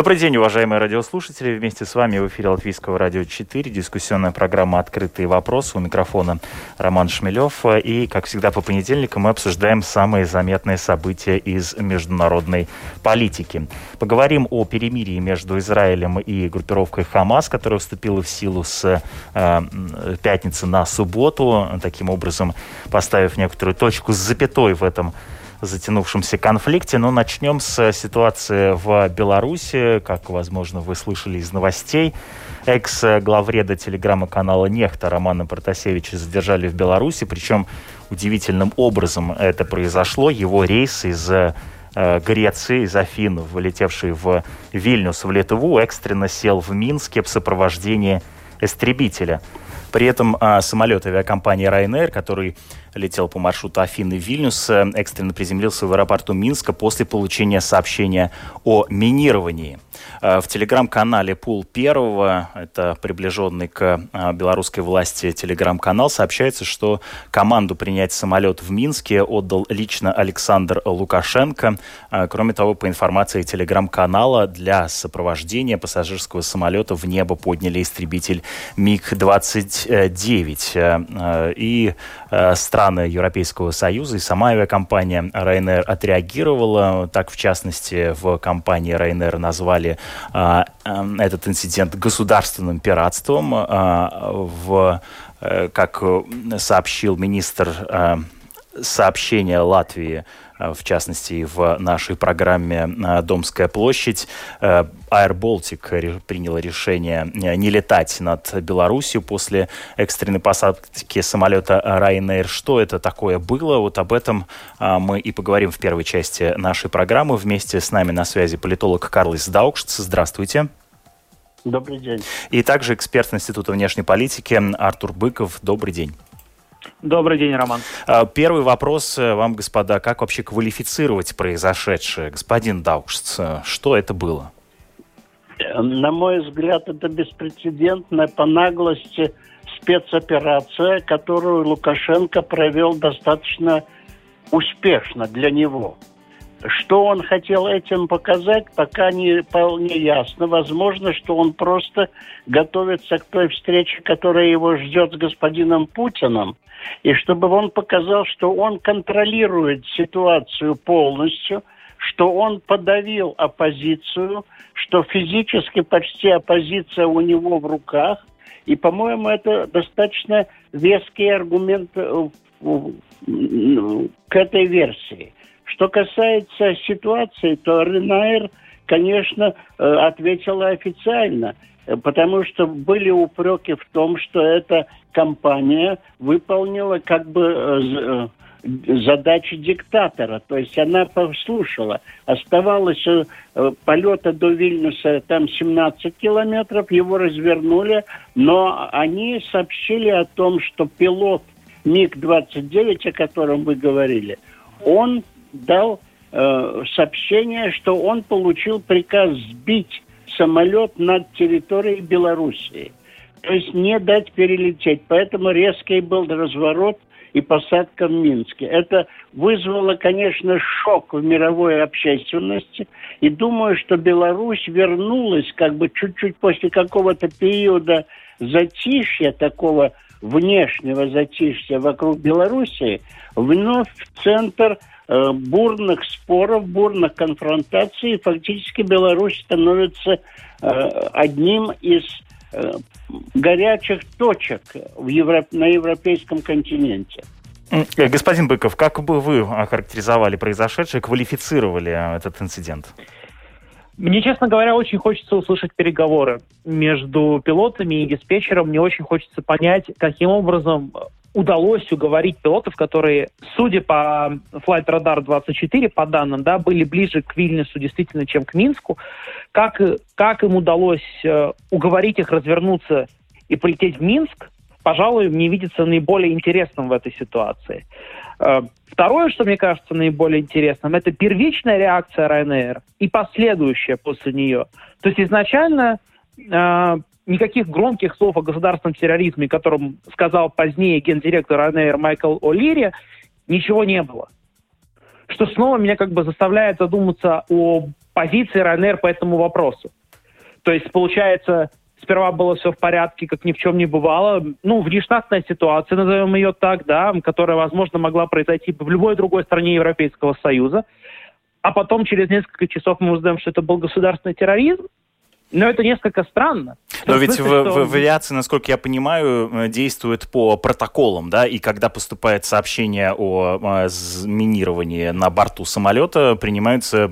Добрый день, уважаемые радиослушатели. Вместе с вами в эфире Латвийского радио 4, дискуссионная программа «Открытые вопросы». У микрофона Роман Шмелев. И, как всегда, по понедельникам мы обсуждаем самые заметные события из международной политики. Поговорим о перемирии между Израилем и группировкой «Хамас», которая вступила в силу с э, пятницы на субботу, таким образом поставив некоторую точку с запятой в этом затянувшемся конфликте. Но начнем с ситуации в Беларуси. Как, возможно, вы слышали из новостей, экс-главреда телеграмма-канала «Нехта» Романа Протасевича задержали в Беларуси. Причем удивительным образом это произошло. Его рейс из э, Греции, из Афин, вылетевший в Вильнюс, в Литву, экстренно сел в Минске в сопровождении истребителя. При этом а, самолет авиакомпании Ryanair, который летел по маршруту Афины-Вильнюс, э, экстренно приземлился в аэропорту Минска после получения сообщения о минировании. Э, в телеграм-канале Пул Первого, это приближенный к э, белорусской власти телеграм-канал, сообщается, что команду принять самолет в Минске отдал лично Александр Лукашенко. Кроме того, по информации телеграм-канала, для сопровождения пассажирского самолета в небо подняли истребитель МиГ-29. И страна страны Европейского Союза и сама авиакомпания Ryanair отреагировала. Так, в частности, в компании Ryanair назвали а, а, этот инцидент государственным пиратством. А, в, а, как сообщил министр а, сообщения Латвии Э, в частности, в нашей программе э, «Домская площадь». Э, Air Baltic приняла решение не летать над Беларусью после экстренной посадки самолета Ryanair. Что это такое было? Вот об этом мы и поговорим в первой части нашей программы. Вместе с нами на связи политолог Карлис Даукшц. Здравствуйте. Добрый день. И также эксперт Института внешней политики Артур Быков. Добрый день. Добрый день, Роман. А, первый вопрос э, вам, господа. Как вообще квалифицировать произошедшее? Господин Даушц, э, что это было? На мой взгляд, это беспрецедентная по наглости спецоперация, которую Лукашенко провел достаточно успешно для него. Что он хотел этим показать, пока не вполне ясно. Возможно, что он просто готовится к той встрече, которая его ждет с господином Путиным, и чтобы он показал, что он контролирует ситуацию полностью, что он подавил оппозицию, что физически почти оппозиция у него в руках. И, по-моему, это достаточно веский аргумент э, к этой версии. Что касается ситуации, то Ренайр, конечно, э, ответила официально, э, потому что были упреки в том, что эта компания выполнила как бы э, задачи диктатора. То есть она послушала. Оставалось полета до Вильнюса там 17 километров, его развернули, но они сообщили о том, что пилот МиГ-29, о котором вы говорили, он дал э, сообщение, что он получил приказ сбить самолет над территорией Белоруссии. То есть не дать перелететь. Поэтому резкий был разворот и посадка в Минске. Это вызвало, конечно, шок в мировой общественности. И думаю, что Беларусь вернулась как бы чуть-чуть после какого-то периода затишья, такого внешнего затишья вокруг Белоруссии, вновь в центр бурных споров, бурных конфронтаций. Фактически Беларусь становится э, одним из э, горячих точек в Евро... на европейском континенте. Господин Быков, как бы вы охарактеризовали произошедшее, квалифицировали этот инцидент? Мне, честно говоря, очень хочется услышать переговоры между пилотами и диспетчером. Мне очень хочется понять, каким образом удалось уговорить пилотов, которые, судя по Flight Radar 24, по данным, да, были ближе к Вильнюсу действительно, чем к Минску, как, как им удалось э, уговорить их развернуться и полететь в Минск, пожалуй, мне видится наиболее интересным в этой ситуации. Э, второе, что мне кажется наиболее интересным, это первичная реакция Ryanair и последующая после нее. То есть изначально э, никаких громких слов о государственном терроризме, которым сказал позднее гендиректор Ryanair Майкл О'Лири, ничего не было. Что снова меня как бы заставляет задуматься о позиции Ryanair по этому вопросу. То есть, получается, сперва было все в порядке, как ни в чем не бывало. Ну, внештатная ситуация, назовем ее так, да, которая, возможно, могла произойти в любой другой стране Европейского Союза. А потом, через несколько часов мы узнаем, что это был государственный терроризм. Но это несколько странно. Но ведь смысле, в, что... в авиации, насколько я понимаю, э, действует по протоколам, да, и когда поступает сообщение о, о минировании на борту самолета, принимаются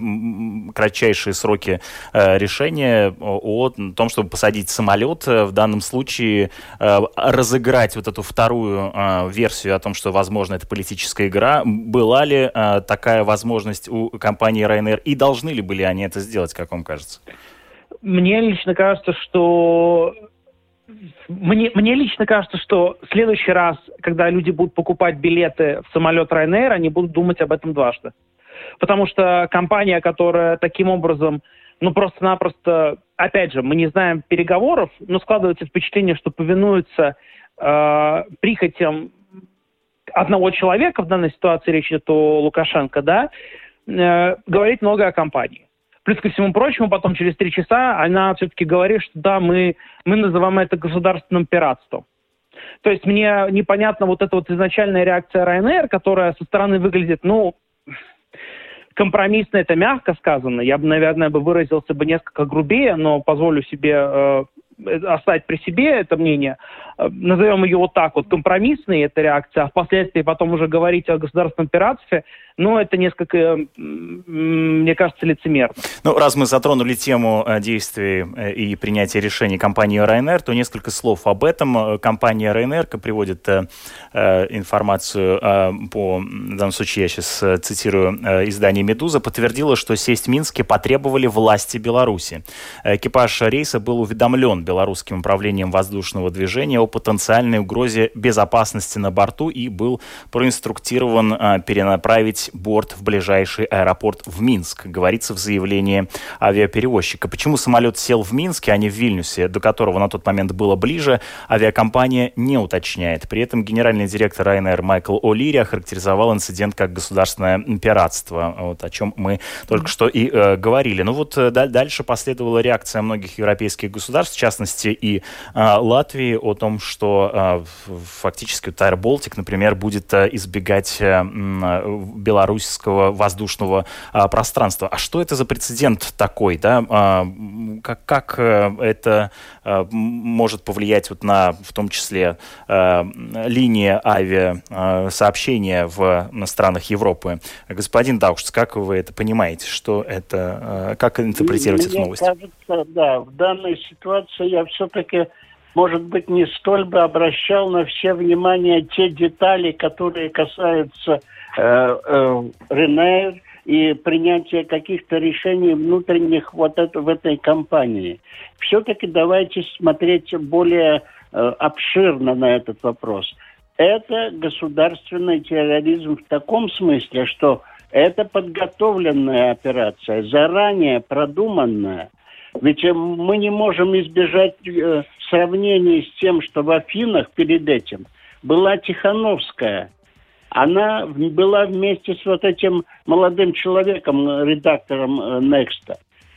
кратчайшие сроки э, решения о, том, чтобы посадить самолет, э, в данном случае э, разыграть вот эту вторую э, версию о том, что, возможно, это политическая игра. Была ли э, такая возможность у компании Ryanair, и должны ли были они это сделать, как вам кажется? Мне лично кажется, что мне, мне лично кажется, что в следующий раз, когда люди будут покупать билеты в самолет Ryanair, они будут думать об этом дважды. Потому что компания, которая таким образом, ну просто-напросто, опять же, мы не знаем переговоров, но складывается впечатление, что повинуются э, прихотям одного человека, в данной ситуации речь идет о Лукашенко, да, э, говорить много о компании. Плюс ко всему прочему, потом через три часа она все-таки говорит, что да, мы, мы называем это государственным пиратством. То есть мне непонятна вот эта вот изначальная реакция Ryanair, которая со стороны выглядит, ну, компромиссно это мягко сказано. Я бы, наверное, бы выразился бы несколько грубее, но позволю себе э, оставить при себе это мнение. Э, назовем ее вот так вот, компромиссной эта реакция, а впоследствии потом уже говорить о государственном пиратстве, ну, это несколько, мне кажется, лицемерно. Ну, раз мы затронули тему э, действий э, и принятия решений компании Ryanair, то несколько слов об этом. Компания Ryanair приводит информацию по, в данном случае я сейчас цитирую издание «Медуза», подтвердила, что сесть в Минске потребовали власти Беларуси. Экипаж рейса был уведомлен белорусским управлением воздушного движения потенциальной угрозе безопасности на борту и был проинструктирован перенаправить борт в ближайший аэропорт в Минск, говорится в заявлении авиаперевозчика. Почему самолет сел в Минске, а не в Вильнюсе, до которого на тот момент было ближе, авиакомпания не уточняет. При этом генеральный директор Ryanair Майкл О'Лири охарактеризовал инцидент как государственное пиратство, вот о чем мы только что и э, говорили. Ну вот э, дальше последовала реакция многих европейских государств, в частности и э, Латвии, о том, что э, фактически Air Baltic, например, будет э, избегать э, Беларуси белорусского воздушного а, пространства. А что это за прецедент такой, да? А, как, как э, это а, может повлиять вот на, в том числе, а, линии авиасообщения в на странах Европы? Господин Даушц, как вы это понимаете? Что это, а, как интерпретировать Мне эту новость? кажется, да, в данной ситуации я все-таки может быть, не столь бы обращал на все внимание те детали, которые касаются Э, э, Ренейр и принятие каких-то решений внутренних вот это, в этой компании. Все-таки давайте смотреть более э, обширно на этот вопрос. Это государственный терроризм в таком смысле, что это подготовленная операция, заранее продуманная. Ведь мы не можем избежать э, сравнений с тем, что в Афинах перед этим была Тихановская – она была вместе с вот этим молодым человеком, редактором э, Next.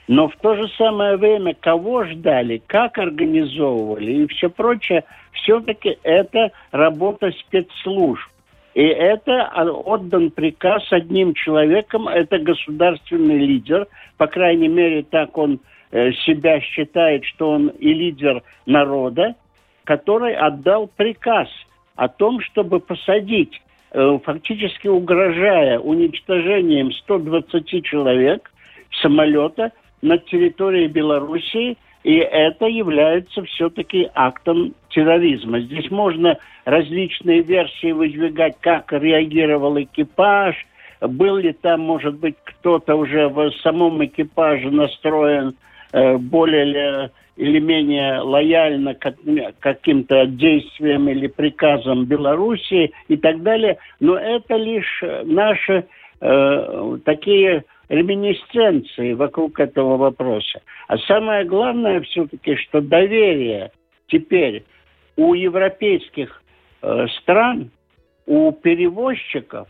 Но в то же самое время кого ждали, как организовывали и все прочее, все-таки это работа спецслужб. И это отдан приказ одним человеком, это государственный лидер, по крайней мере, так он э, себя считает, что он и лидер народа, который отдал приказ о том, чтобы посадить Э, фактически угрожая уничтожением 120 человек самолета на территории Белоруссии, и это является все-таки актом терроризма. Здесь можно различные версии выдвигать, как реагировал экипаж, был ли там, может быть, кто-то уже в самом экипаже настроен э, более или менее лояльно к каким-то действиям или приказам Белоруссии и так далее. Но это лишь наши э, такие реминисценции вокруг этого вопроса. А самое главное все-таки, что доверие теперь у европейских э, стран, у перевозчиков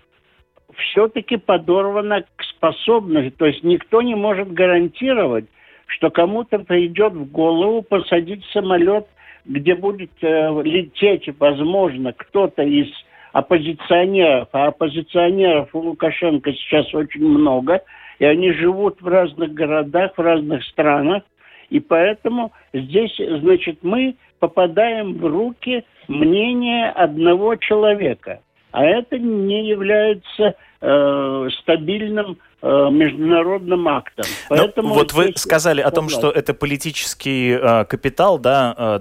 все-таки подорвано к способности. То есть никто не может гарантировать, что кому-то придет в голову посадить самолет, где будет э, лететь, возможно, кто-то из оппозиционеров, а оппозиционеров у Лукашенко сейчас очень много, и они живут в разных городах, в разных странах, и поэтому здесь, значит, мы попадаем в руки мнения одного человека, а это не является э, стабильным Э, международным актом. Ну, Поэтому Но вот вы сказали о том, что это политический э, капитал, да, э,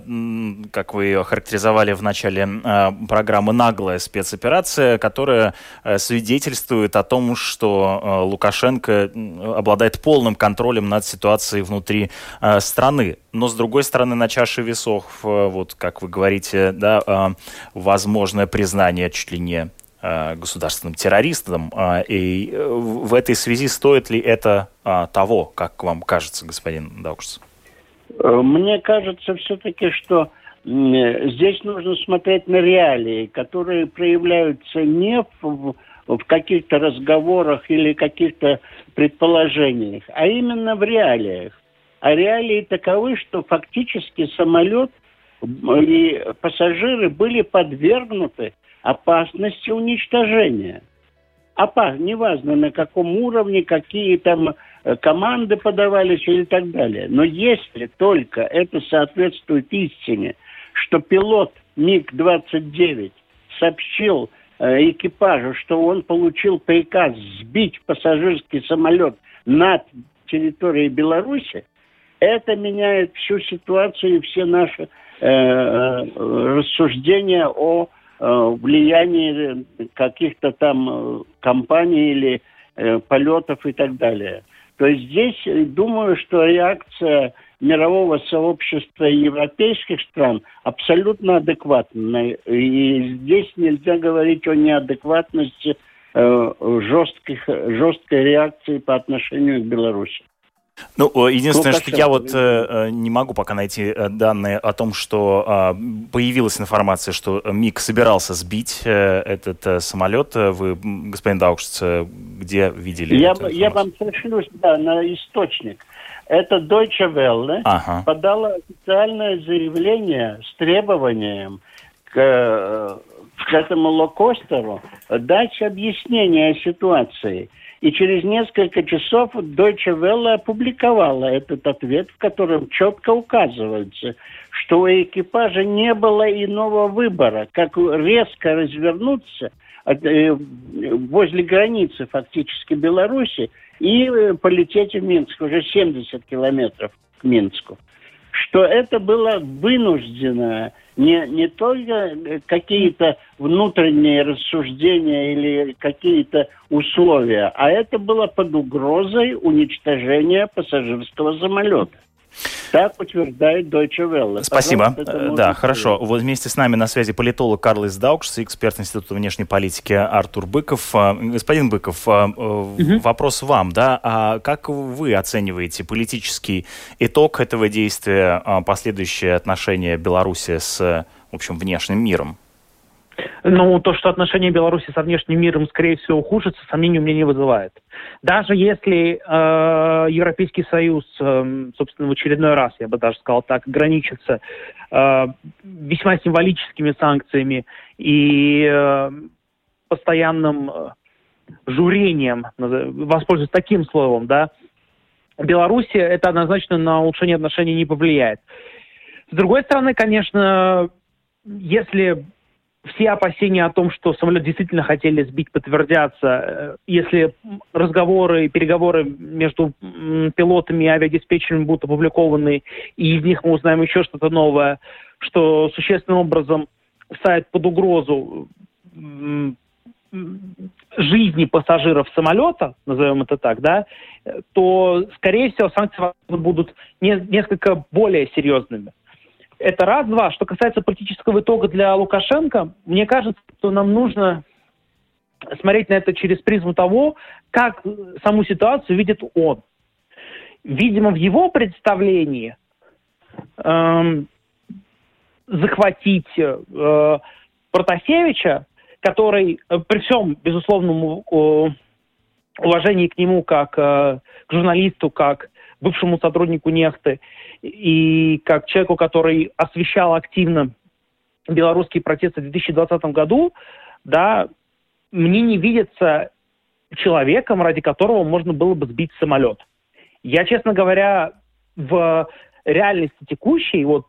как вы ее характеризовали в начале э, программы, наглая спецоперация, которая э, свидетельствует о том, что э, Лукашенко обладает полным контролем над ситуацией внутри э, страны. Но с другой стороны, на чаше весов, э, вот как вы говорите, да, э, возможное признание чуть ли не государственным террористом. А, и э, в этой связи стоит ли это а, того, как вам кажется, господин Даукшс? Э, мне кажется все-таки, что здесь нужно смотреть на реалии, которые проявляются не в, в каких-то разговорах или каких-то предположениях, а именно в реалиях. А реалии таковы, что фактически самолет и пассажиры были подвергнуты опасности уничтожения. Опас, неважно на каком уровне, какие там э, команды подавались или так далее. Но если только это соответствует истине, что пилот МиГ-29 сообщил э, экипажу, что он получил приказ сбить пассажирский самолет над территорией Беларуси, это меняет всю ситуацию и все наши э, э рассуждения о влияние каких-то там э, компаний или э, полетов и так далее. То есть здесь думаю, что реакция мирового сообщества европейских стран абсолютно адекватная. И здесь нельзя говорить о неадекватности э, жестких, жесткой реакции по отношению к Беларуси. Ну, единственное, что я вот э, э, не могу пока найти э, данные о том, что э, появилась информация, что МИГ собирался сбить э, этот э, самолет. Вы, господин Даукшц, где видели я, я вам пришлю да, на источник. Это Deutsche Welle ага. подала официальное заявление с требованием к, э, к этому локостеру дать объяснение ситуации – и через несколько часов Deutsche Welle опубликовала этот ответ, в котором четко указывается, что у экипажа не было иного выбора, как резко развернуться э, возле границы фактически Беларуси и э, полететь в Минск, уже 70 километров к Минску. Что это было вынужденное не, не только э, какие-то внутренние рассуждения или какие-то условия, а это было под угрозой уничтожения пассажирского самолета. Так утверждает Deutsche Welle. Спасибо. Да, хорошо. Вот вместе с нами на связи политолог Карлис Даукшс, эксперт Института внешней политики Артур Быков. А, господин Быков, угу. вопрос вам, да? А как вы оцениваете политический итог этого действия, а, последующие отношения Беларуси с, в общем, внешним миром? Ну, то, что отношения Беларуси со внешним миром, скорее всего, ухудшатся, сомнений у меня не вызывает. Даже если э, Европейский Союз, э, собственно, в очередной раз, я бы даже сказал так, ограничится э, весьма символическими санкциями и э, постоянным э, журением, воспользуюсь таким словом, да, Беларуси это однозначно на улучшение отношений не повлияет. С другой стороны, конечно, если все опасения о том, что самолет действительно хотели сбить, подтвердятся, э, если разговоры и переговоры между пилотами и авиадиспетчерами будут опубликованы, и из них мы узнаем еще что-то новое, что существенным образом ставит под угрозу жизни пассажиров самолета, назовем это так, да, то, скорее всего, санкции будут не, несколько более серьезными. Это раз, два. Что касается политического итога для Лукашенко, мне кажется, что нам нужно смотреть на это через призму того, как саму ситуацию видит он. Видимо, в его представлении эм, захватить э, Протасевича, который э, при всем безусловному э, уважении к нему как э, к журналисту, как бывшему сотруднику Нехты и как человеку, который освещал активно белорусские протесты в 2020 году, да, мне не видится человеком, ради которого можно было бы сбить самолет. Я, честно говоря, в реальности текущей, вот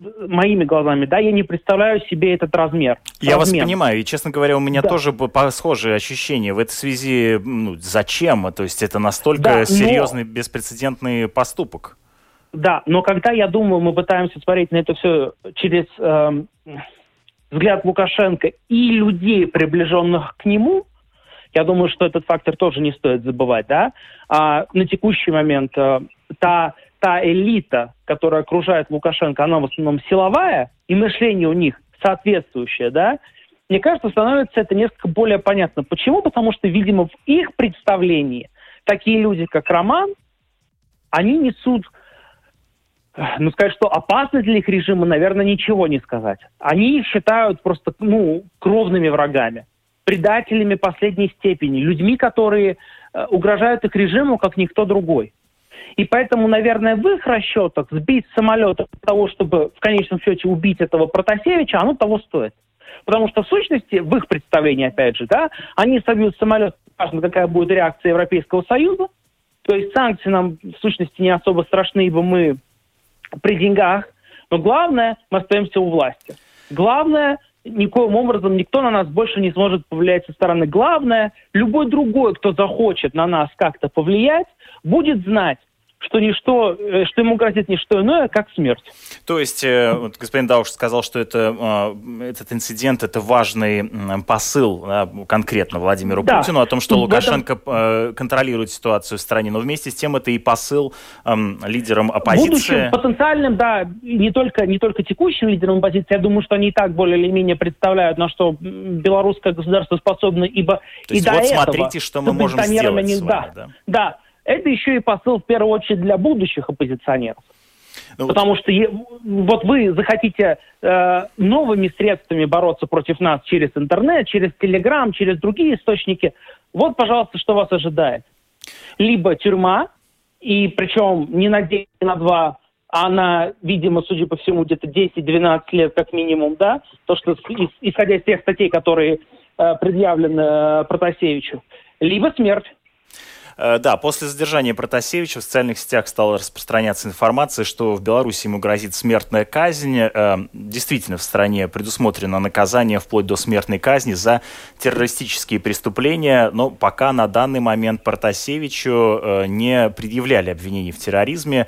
моими глазами, да, я не представляю себе этот размер. Я размер. вас понимаю, и, честно говоря, у меня да. тоже схожие ощущения. В этой связи, ну, зачем? То есть это настолько да, серьезный, но... беспрецедентный поступок. Да, но когда, я думаю, мы пытаемся смотреть на это все через э, взгляд Лукашенко и людей, приближенных к нему, я думаю, что этот фактор тоже не стоит забывать, да. А на текущий момент э, та, та элита, которая окружает Лукашенко, она в основном силовая, и мышление у них соответствующее, да, мне кажется, становится это несколько более понятно. Почему? Потому что, видимо, в их представлении такие люди, как Роман, они несут ну, сказать, что опасность для их режима, наверное, ничего не сказать. Они их считают просто, ну, кровными врагами, предателями последней степени, людьми, которые э, угрожают их режиму, как никто другой. И поэтому, наверное, в их расчетах сбить самолет для того, чтобы в конечном счете убить этого Протасевича, оно того стоит. Потому что в сущности, в их представлении, опять же, да, они собьют самолет, важно, какая будет реакция Европейского Союза. То есть санкции нам в сущности не особо страшны, ибо мы при деньгах, но главное, мы остаемся у власти. Главное, никоим образом никто на нас больше не сможет повлиять со стороны. Главное, любой другой, кто захочет на нас как-то повлиять, будет знать, что ничто, э, что ему грозит не что иное, как смерть. То есть, э, вот господин Дауш сказал, что это, а, этот инцидент – это важный посыл да, конкретно Владимиру да. Путину о том, что Лукашенко этом... Контролирует ситуацию в стране, но вместе с тем это и посыл эм, лидерам оппозиции. Будущим потенциальным, да, не только, не только текущим лидерам оппозиции, я думаю, что они и так более или менее представляют, на что белорусское государство способно, ибо То есть и вот до смотрите, этого, что мы можем сделать с вами, да, да. да, это еще и посыл в первую очередь для будущих оппозиционеров. Ну, Потому что вот вы захотите э, новыми средствами бороться против нас через интернет, через Телеграм, через другие источники. Вот, пожалуйста, что вас ожидает. Либо тюрьма, и причем не на день, не на два, а на, видимо, судя по всему, где-то 10-12 лет как минимум, да, то, что исходя из тех статей, которые э, предъявлены э, Протасевичу, либо смерть. Э, да, после задержания Протасевича в социальных сетях стала распространяться информация, что в Беларуси ему грозит смертная казнь. Э, действительно, в стране предусмотрено наказание вплоть до смертной казни за террористические преступления, но пока на данный момент Протасевичу э, не предъявляли обвинений в терроризме.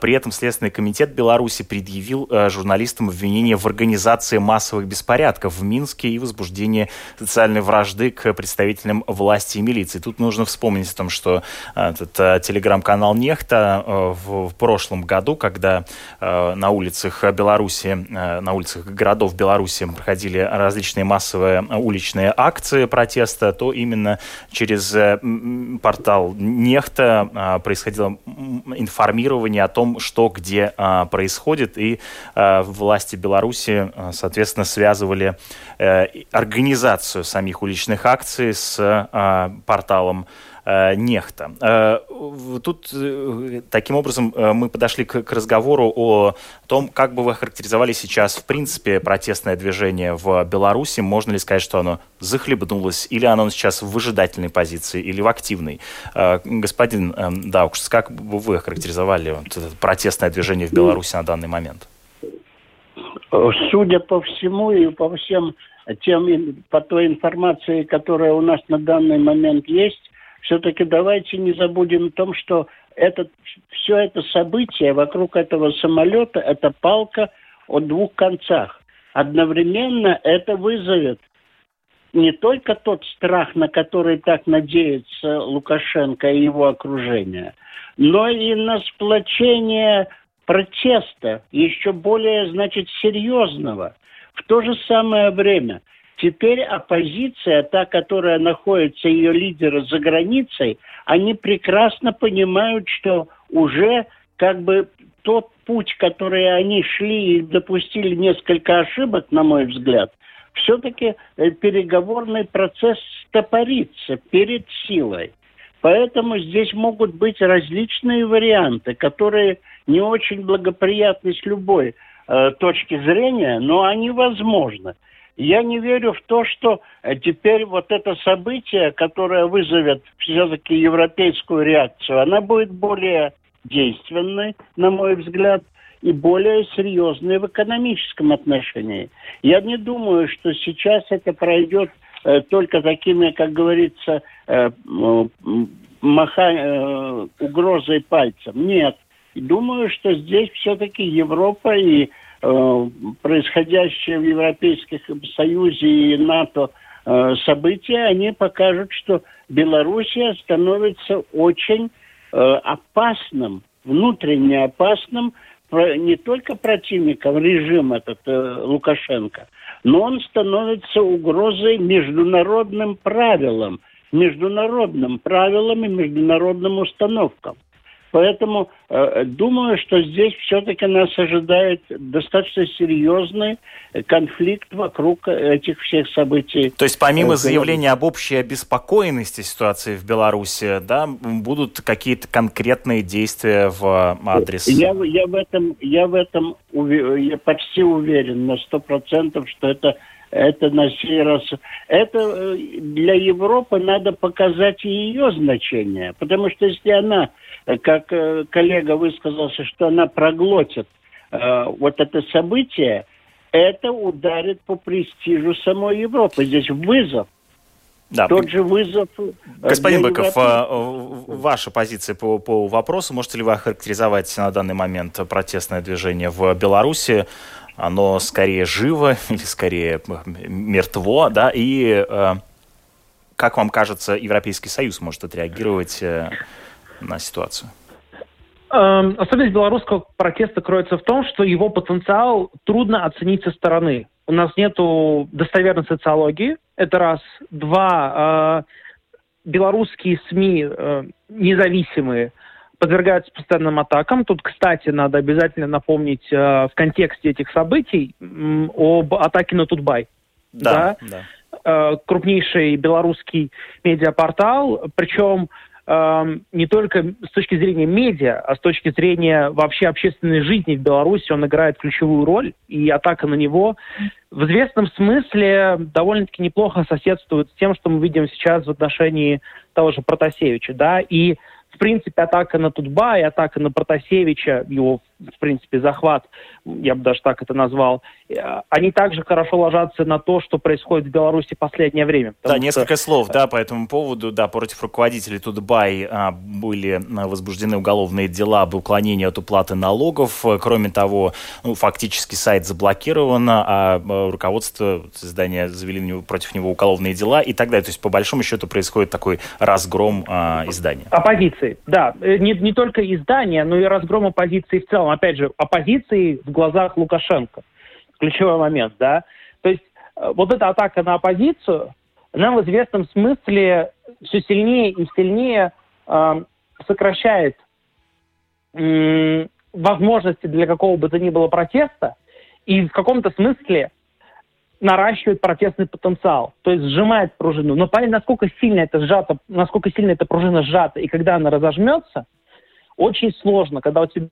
При этом Следственный комитет Беларуси предъявил журналистам обвинения в организации массовых беспорядков в Минске и возбуждении социальной вражды к представителям власти и милиции. Тут нужно вспомнить о том, что что э, этот э, телеграм-канал Нехта э, в, в прошлом году, когда на улицах Беларуси, на улицах городов Беларуси проходили различные массовые уличные акции протеста, то именно через портал Нехта происходило информирование о том, что где происходит, и власти Беларуси, соответственно, связывали организацию самих уличных акций с порталом нехта. Э, тут э, таким образом мы подошли к, разговору о том, как бы вы характеризовали сейчас в принципе протестное движение в Беларуси. Можно ли сказать, что оно захлебнулось, или оно сейчас в выжидательной позиции, или в активной? Господин Даукс, как бы вы характеризовали вот это протестное движение в Беларуси на данный момент? Судя по всему и по всем тем, по той информации, которая у нас на данный момент есть, все-таки давайте не забудем о том, что этот, все это событие вокруг этого самолета – это палка о двух концах. Одновременно это вызовет не только тот страх, на который так надеется Лукашенко и его окружение, но и на сплочение протеста, еще более, значит, серьезного. В то же самое время теперь оппозиция, та, которая находится, ее лидеры за границей, они прекрасно понимают, что уже как бы тот путь, который они шли и допустили несколько ошибок, на мой взгляд, все-таки э, переговорный процесс стопорится перед силой. Поэтому здесь могут быть различные варианты, которые не очень благоприятны с любой э, точки зрения, но они возможны. Я не верю в то, что э, теперь вот это событие, которое вызовет все-таки европейскую реакцию, она будет более действенной, на мой взгляд, и более серьезные в экономическом отношении. Я не думаю, что сейчас это пройдет э, только такими, как говорится, э, маха, э, угрозой пальцем. Нет. Думаю, что здесь все-таки Европа и э, происходящее в Европейском Союзе и НАТО э, события, они покажут, что Белоруссия становится очень э, опасным, внутренне опасным не только противником режима этот Лукашенко, но он становится угрозой международным правилам, международным правилам и международным установкам. Поэтому э, думаю, что здесь все-таки нас ожидает достаточно серьезный конфликт вокруг этих всех событий. То есть помимо заявления об общей обеспокоенности ситуации в Беларуси, да, будут какие-то конкретные действия в адрес? Я, я в этом, я в этом я почти уверен на сто процентов, что это это на сей раз... Это э, для Европы надо показать ее значение. Потому что если она, э, как э, коллега высказался, что она проглотит э, вот это событие, это ударит по престижу самой Европы. Здесь вызов. Да. Тот же вызов. Господин Быков, Европы. ваша позиция по, по вопросу. Можете ли вы охарактеризовать на данный момент протестное движение в Беларуси? Оно скорее живо или скорее мертво, да, и э, как вам кажется, Европейский Союз может отреагировать э, на ситуацию? Эм, особенность белорусского протеста кроется в том, что его потенциал трудно оценить со стороны. У нас нет достоверной социологии, это раз. Два, э, белорусские СМИ э, независимые подвергаются постоянным атакам. Тут, кстати, надо обязательно напомнить э, в контексте этих событий э, об атаке на Тутбай. Да, да. да. Э, крупнейший белорусский медиапортал, причем э, не только с точки зрения медиа, а с точки зрения вообще общественной жизни в Беларуси он играет ключевую роль, и атака на него в известном смысле довольно-таки неплохо соседствует с тем, что мы видим сейчас в отношении того же Протасевича, да, и в принципе, атака на Тутбай, атака на Протасевича, его, в принципе, захват, я бы даже так это назвал, э, они также хорошо ложатся на то, что происходит в Беларуси в последнее время. Да, что... несколько слов, да, по этому поводу, да, против руководителей Тутбай а, были а, возбуждены уголовные дела об уклонении от уплаты налогов. Кроме того, ну, фактически сайт заблокирован, а, а руководство издания завели против него уголовные дела и так далее. То есть, по большому счету, происходит такой разгром а, издания. Оппозиции, да, э, не, не только издания, но и разгром оппозиции в целом. Опять же, оппозиции в глазах Лукашенко. Ключевой момент, да. То есть э, вот эта атака на оппозицию, она в известном смысле все сильнее и сильнее э, сокращает э, возможности для какого бы то ни было протеста, и в каком-то смысле наращивает протестный потенциал, то есть сжимает пружину. Но понять, насколько сильно это сжато, насколько сильно эта пружина сжата, и когда она разожмется, очень сложно, когда у тебя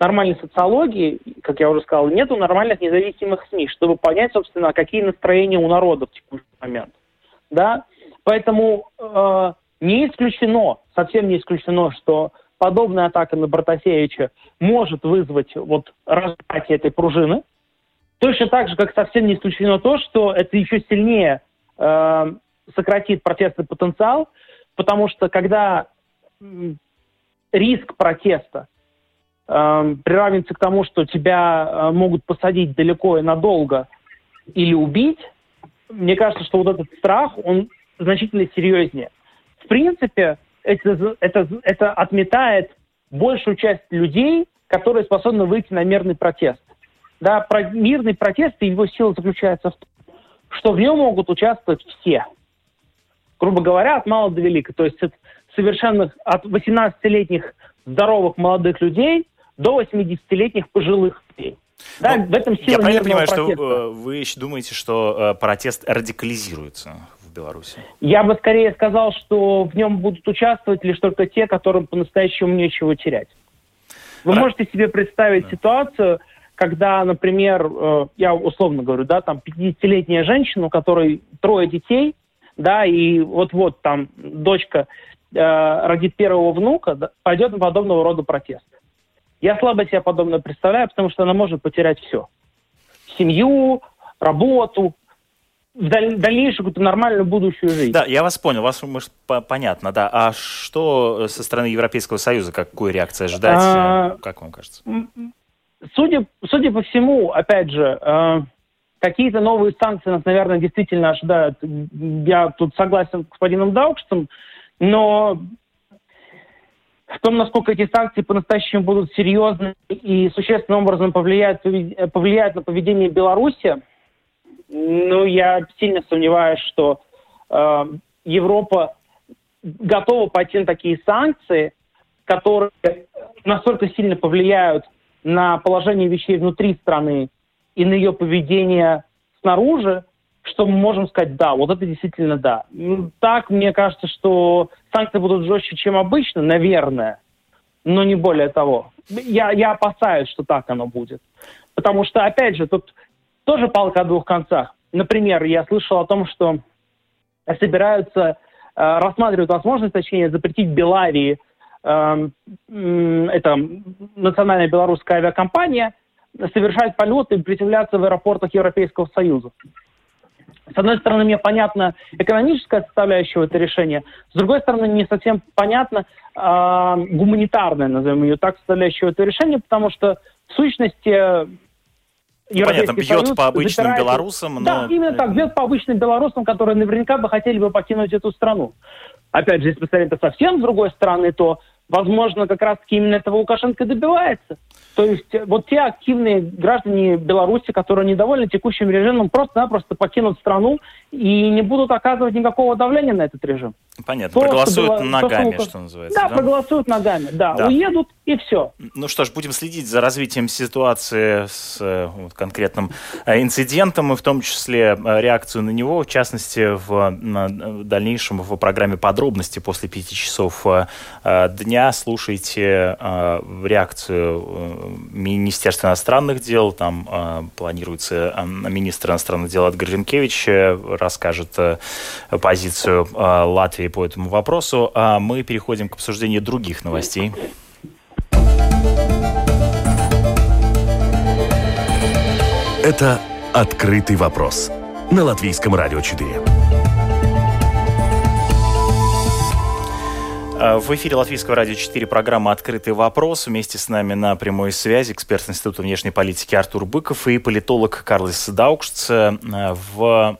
нормальной социологии, как я уже сказал, нету нормальных независимых СМИ, чтобы понять, собственно, какие настроения у народа в текущий момент. Да? Поэтому э, не исключено, совсем не исключено, что подобная атака на Братасевича может вызвать вот разжатие этой пружины, Точно так же, как совсем не исключено то, что это еще сильнее э, сократит протестный потенциал, потому что когда риск протеста э, приравнивается к тому, что тебя э, могут посадить далеко и надолго или убить, мне кажется, что вот этот страх, он значительно серьезнее. В принципе, это, это, это отметает большую часть людей, которые способны выйти на мирный протест. Да, про, мирный протест и его сила заключается в том, что в нем могут участвовать все. Грубо говоря, от мала до велика. То есть от совершенных, от 18-летних здоровых молодых людей до 80-летних пожилых людей. Да, Но в этом сила Я правильно понимаю, протеста. что э, вы думаете, что э, протест радикализируется в Беларуси? Я бы скорее сказал, что в нем будут участвовать лишь только те, которым по-настоящему нечего терять. Вы а... можете себе представить да. ситуацию, когда, например, э, я условно говорю, да, там 50-летняя женщина, у которой трое детей, да, и вот-вот там дочка э, родит первого внука, да, пойдет на подобного рода протест. Я слабо себе подобное представляю, потому что она может потерять все. Семью, работу, в дальнейшую какую-то нормальную будущую жизнь. Да, я вас понял, вас может понятно, да. А что со стороны Европейского Союза, какую реакцию ожидать, а, как вам кажется? Судя, судя по всему, опять же, э, какие-то новые санкции нас, наверное, действительно ожидают. Я тут согласен с господином Даукштом, но в том, насколько эти санкции по-настоящему будут серьезны и существенным образом повлияют, повлияют на поведение Беларуси, ну, я сильно сомневаюсь, что э, Европа готова пойти на такие санкции, которые настолько сильно повлияют на положение вещей внутри страны и на ее поведение снаружи, что мы можем сказать «да», вот это действительно «да». Ну, так, мне кажется, что санкции будут жестче, чем обычно, наверное, но не более того. Я, я опасаюсь, что так оно будет. Потому что, опять же, тут тоже палка о двух концах. Например, я слышал о том, что собираются э, рассматривают возможность, точнее, запретить Белавии, э, это национальная белорусская авиакомпания, совершать полеты и приземляться в аэропортах Европейского Союза. С одной стороны, мне понятна экономическая составляющая этого решения, с другой стороны, не совсем понятна э, гуманитарная, назовем ее так, составляющая этого решения, потому что в сущности ну, понятно, бьет Союз по обычным запирает... белорусам, но... Да, именно так, бьет по обычным белорусам, которые наверняка бы хотели бы покинуть эту страну. Опять же, если посмотреть это совсем с другой стороны, то возможно, как раз-таки именно этого Лукашенко добивается. То есть э, вот те активные граждане Беларуси, которые недовольны текущим режимом, просто-напросто покинут страну и не будут оказывать никакого давления на этот режим. Понятно, то, проголосуют что ногами, что, что называется. Да, да, проголосуют ногами, да, да, уедут и все. Ну что ж, будем следить за развитием ситуации с э, вот, конкретным э, инцидентом, и в том числе реакцию на него, в частности, в, дальнейшем в программе подробности после пяти часов дня слушайте реакцию э, Министерства иностранных дел. Там э, планируется э, министр иностранных дел Эдгар Ренкевич расскажет э, позицию э, Латвии по этому вопросу. А мы переходим к обсуждению других новостей. Это «Открытый вопрос» на Латвийском радио 4. В эфире Латвийского радио 4 программа «Открытый вопрос». Вместе с нами на прямой связи эксперт Института внешней политики Артур Быков и политолог Карлос Даукшц. Э, в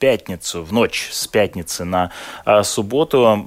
пятницу, в ночь с пятницы на э, субботу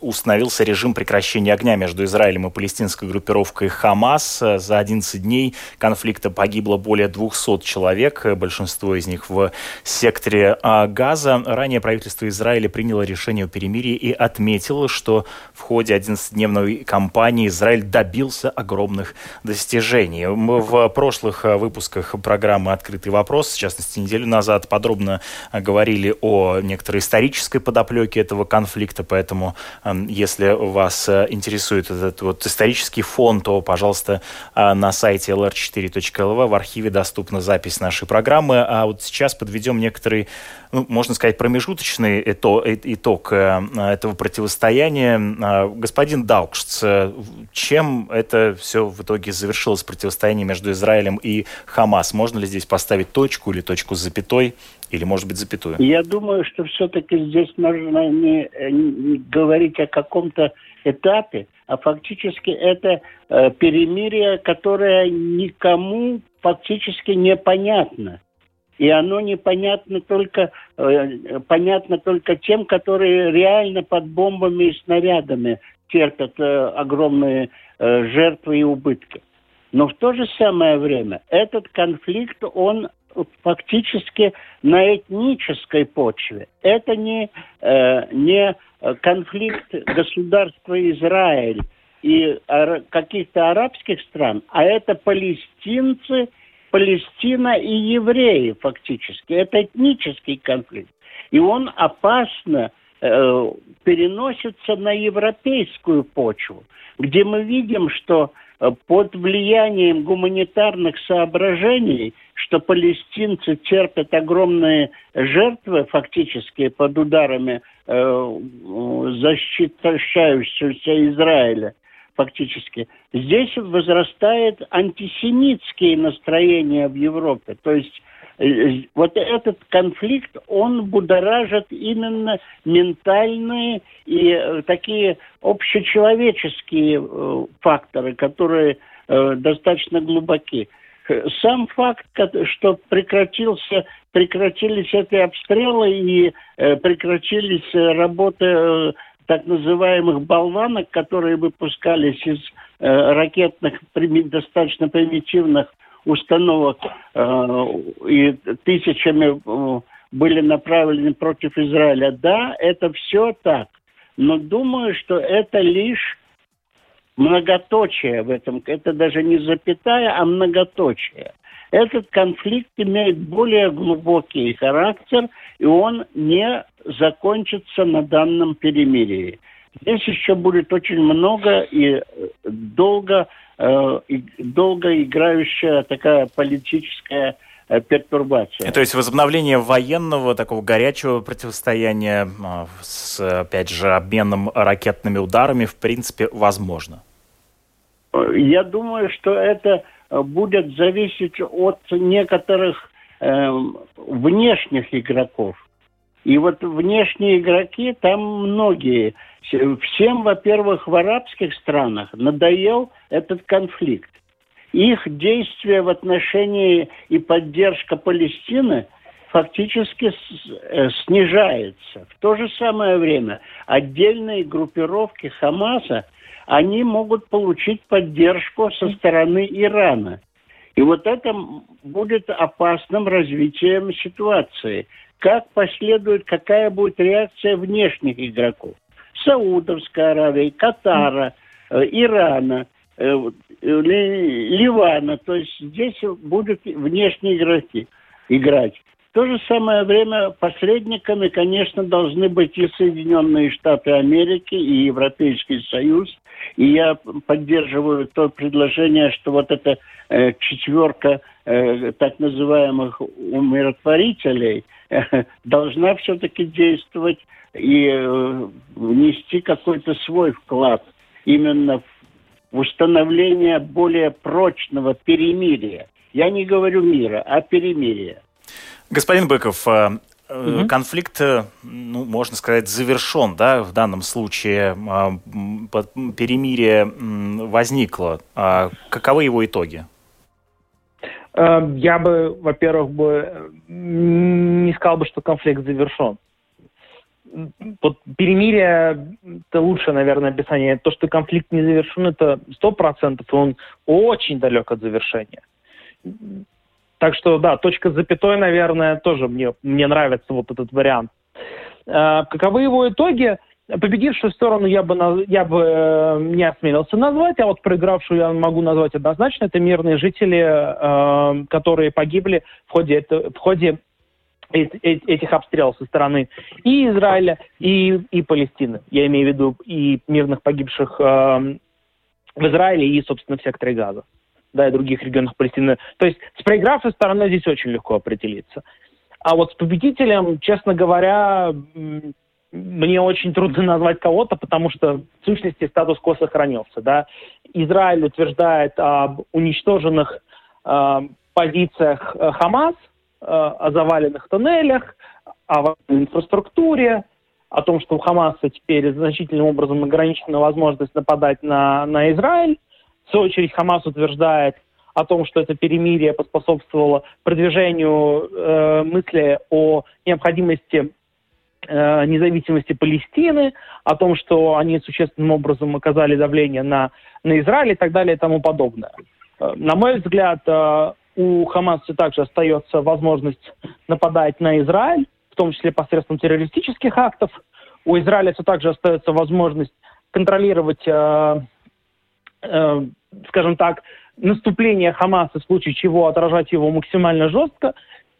установился режим прекращения огня между Израилем и палестинской группировкой Хамас. За 11 дней конфликта погибло более 200 человек, большинство из них в секторе Газа. Ранее правительство Израиля приняло решение о перемирии и отметило, отметила, что в ходе 11-дневной кампании Израиль добился огромных достижений. Мы в прошлых э, выпусках программы «Открытый вопрос», в частности, неделю назад, подробно э, говорили о некоторой исторической подоплеке этого конфликта, поэтому эм, если вас э, интересует этот вот исторический фон, то, пожалуйста, на сайте lr4.lv в архиве доступна запись нашей программы. А вот сейчас подведем некоторый, ну, можно сказать, промежуточный итог, итог этого противостояния противостояние. А, господин Даукшц, чем это все в итоге завершилось, противостояние между Израилем и Хамас? Можно ли здесь поставить точку или точку с запятой? Или, может быть, запятую? Я думаю, что все-таки здесь нужно не, не говорить о каком-то этапе, а фактически это э, перемирие, которое никому фактически непонятно. И оно непонятно только, э, понятно только тем, которые реально под бомбами и снарядами терпят э, огромные э, жертвы и убытки. Но в то же самое время этот конфликт, он фактически на этнической почве. Это не, э, не конфликт государства Израиль и каких-то арабских стран, а это палестинцы, Палестина и евреи фактически. Это этнический конфликт. И он опасно э, переносится на европейскую почву, где мы видим, что э, под влиянием гуманитарных соображений, что палестинцы терпят огромные жертвы фактически под ударами э, защищающегося Израиля, фактически. Здесь возрастает антисемитские настроения в Европе. То есть э, вот этот конфликт, он будоражит именно ментальные и э, такие общечеловеческие э, факторы, которые достаточно глубоки. Сам факт, что прекратился, прекратились эти обстрелы и прекратились работы так называемых болванок, которые выпускались из э, ракетных достаточно примитивных установок э, и тысячами э, были направлены против Израиля. Да, это все так. Но думаю, что это лишь многоточие в этом. Это даже не запятая, а многоточие. Этот конфликт имеет более глубокий характер, и он не закончится на данном перемирии. Здесь еще будет очень много и э, долго, э, и долго играющая такая политическая э, пертурбация. То есть возобновление военного такого горячего противостояния э, с, опять же, обменом ракетными ударами в принципе возможно? Я думаю, что это будет зависеть от некоторых э, внешних игроков. И вот внешние игроки там многие. Всем, во-первых, в арабских странах надоел этот конфликт. Их действия в отношении и поддержка Палестины фактически э, снижается. В то же самое время отдельные группировки Хамаса, они могут получить поддержку со стороны Ирана. И вот это будет опасным развитием ситуации как последует, какая будет реакция внешних игроков. Саудовской Аравии, Катара, э, Ирана, э, Ливана. То есть здесь будут внешние игроки играть. В то же самое время посредниками, конечно, должны быть и Соединенные Штаты Америки, и Европейский Союз. И я поддерживаю то предложение, что вот эта э, четверка э, так называемых умиротворителей э, должна все-таки действовать и э, внести какой-то свой вклад именно в установление более прочного перемирия. Я не говорю мира, а перемирия. Господин Быков, угу. конфликт, э, ну, можно сказать, завершен, да, в данном случае перемирие возникло. А каковы его итоги? Я бы, во-первых, бы не сказал бы, что конфликт завершен. Вот перемирие – это лучшее, наверное, описание. То, что конфликт не завершен, это сто процентов, и он очень далек от завершения. Так что, да, точка с запятой, наверное, тоже мне, мне нравится вот этот вариант. Э, каковы его итоги? Победившую сторону я бы, я бы э, не осмелился назвать, а вот проигравшую я могу назвать однозначно. Это мирные жители, э, которые погибли в ходе, в ходе этих обстрелов со стороны и Израиля, и, и Палестины. Я имею в виду и мирных погибших э, в Израиле, и, собственно, в секторе Газа да, и других регионах Палестины. То есть с проигравшей стороной здесь очень легко определиться. А вот с победителем, честно говоря, мне очень трудно назвать кого-то, потому что в сущности статус-кво сохранился. Да? Израиль утверждает об уничтоженных э, позициях э, Хамас, э, о заваленных тоннелях, о инфраструктуре, о том, что у Хамаса теперь значительным образом ограничена возможность нападать на, на Израиль. Свою очередь Хамас утверждает о том, что это перемирие поспособствовало продвижению э, мысли о необходимости э, независимости Палестины, о том, что они существенным образом оказали давление на, на Израиль и так далее и тому подобное. Э, на мой взгляд, э, у Хамаса также остается возможность нападать на Израиль, в том числе посредством террористических актов. У Израиля все также остается возможность контролировать, э, э, скажем так, наступление Хамаса, в случае чего отражать его максимально жестко.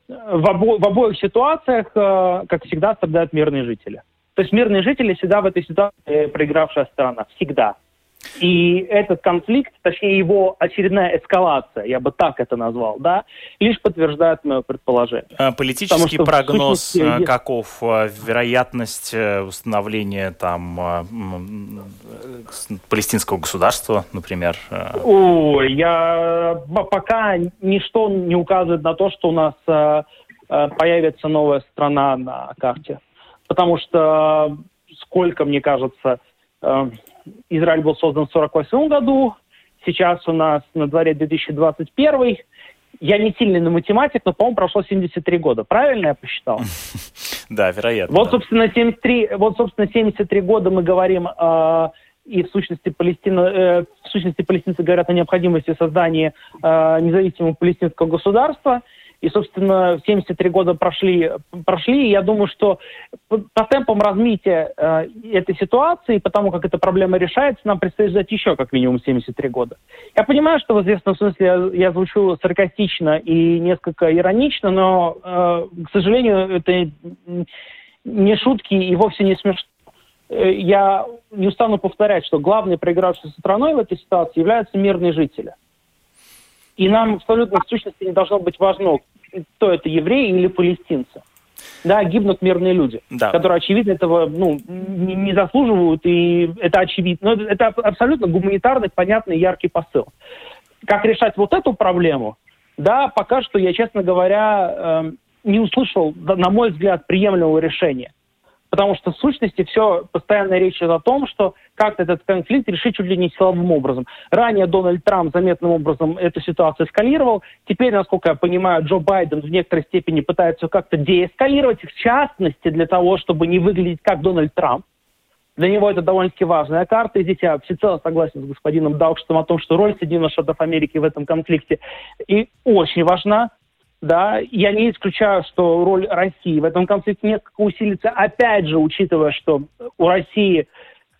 В, обо в обоих ситуациях, э, как всегда, страдают мирные жители. То есть мирные жители всегда в этой ситуации проигравшая сторона. Всегда. И этот конфликт, точнее его очередная эскалация, я бы так это назвал, да, лишь подтверждает мое предположение. А политический что, прогноз сущности, каков? А, вероятность э, установления там палестинского государства, например? Ой, я пока ничто не указывает на то, что у нас появится новая страна на карте. Потому что сколько, мне кажется, Израиль был создан в 1948 году, сейчас у нас на дворе 2021. Я не сильный на математик, но, по-моему, прошло 73 года. Правильно я посчитал? Да, вероятно. Вот, собственно, 73, вот, собственно, 73 года мы говорим, э, и в сущности, Палестина, э, в сущности палестинцы говорят о необходимости создания э, независимого палестинского государства – и, собственно, 73 года прошли, прошли и я думаю, что по темпам развития э, этой ситуации, потому как эта проблема решается, нам предстоит ждать еще как минимум 73 года. Я понимаю, что в известном смысле я, я звучу саркастично и несколько иронично, но, э, к сожалению, это не шутки и вовсе не смешно. Э, я не устану повторять, что главной проигравшей страной в этой ситуации являются мирные жители. И нам абсолютно в сущности не должно быть важно, кто это евреи или палестинцы. Да, гибнут мирные люди, да. которые, очевидно, этого ну, не, не заслуживают, и это очевидно. Но это абсолютно гуманитарный, понятный, яркий посыл. Как решать вот эту проблему, да, пока что я, честно говоря, э, не услышал, на мой взгляд, приемлемого решения. Потому что в сущности все постоянно речь идет о том, что как-то этот конфликт решить чуть ли не силовым образом. Ранее Дональд Трамп заметным образом эту ситуацию эскалировал. Теперь, насколько я понимаю, Джо Байден в некоторой степени пытается как-то деэскалировать, в частности для того, чтобы не выглядеть как Дональд Трамп. Для него это довольно-таки важная карта. И здесь я всецело согласен с господином Даукштом о том, что роль Соединенных Штатов Америки в этом конфликте и очень важна да, я не исключаю, что роль России в этом конфликте несколько усилится, опять же, учитывая, что у России,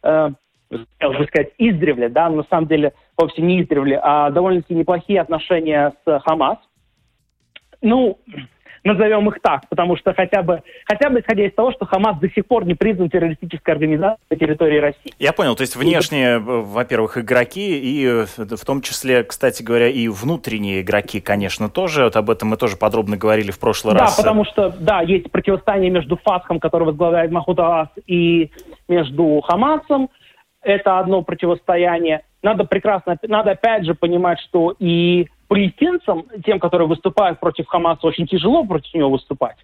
э, хотел бы сказать, издревле, да, на самом деле вовсе не издревле, а довольно-таки неплохие отношения с Хамас. Ну, назовем их так, потому что хотя бы, хотя бы исходя из того, что Хамас до сих пор не признан террористической организацией на территории России. Я понял, то есть внешние, во-первых, игроки, и э, в том числе, кстати говоря, и внутренние игроки, конечно, тоже, вот об этом мы тоже подробно говорили в прошлый да, раз. Да, потому что, да, есть противостояние между Фатхом, который возглавляет Махмуд Алас, и между Хамасом, это одно противостояние. Надо прекрасно, надо опять же понимать, что и палестинцам, тем, которые выступают против Хамаса, очень тяжело против него выступать.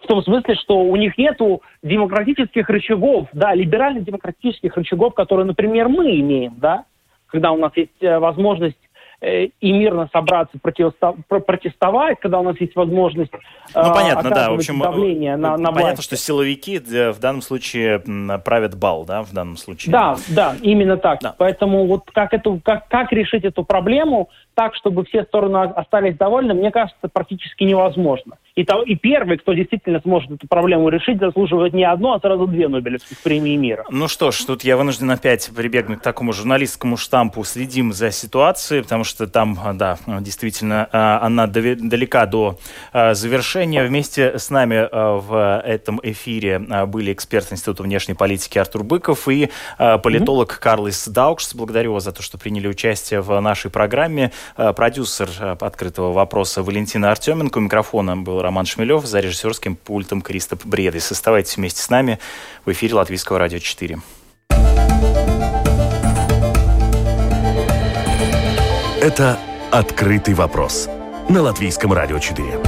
В том смысле, что у них нет демократических рычагов, да, либерально-демократических рычагов, которые, например, мы имеем, да, когда у нас есть э, возможность Э, и мирно собраться, протестовать, когда у нас есть возможность ну, э, понятно, да. В общем, давление на, на Понятно, власть. что силовики в данном случае правят бал, да, в данном случае. Да, да, именно так. Да. Поэтому вот как, эту, как, как решить эту проблему так, чтобы все стороны остались довольны, мне кажется, практически невозможно. И, то, и первый, кто действительно сможет эту проблему решить, заслуживает не одну, а сразу две Нобелевских премии мира. Ну что ж, тут я вынужден опять прибегнуть к такому журналистскому штампу. Следим за ситуацией, потому что там, да, действительно, а, она далека до а, завершения. Вместе с нами а, в этом эфире были эксперт Института внешней политики Артур Быков и политолог mm-hmm. Карлис Даукшс. Благодарю вас за то, что приняли участие в нашей программе. Продюсер «Открытого вопроса» Валентина Артеменко. У микрофона был Роман Шмелев, за режиссерским пультом Кристоп Бредис. Оставайтесь вместе с нами в эфире Латвийского радио 4. Это «Открытый вопрос» на Латвийском радио 4.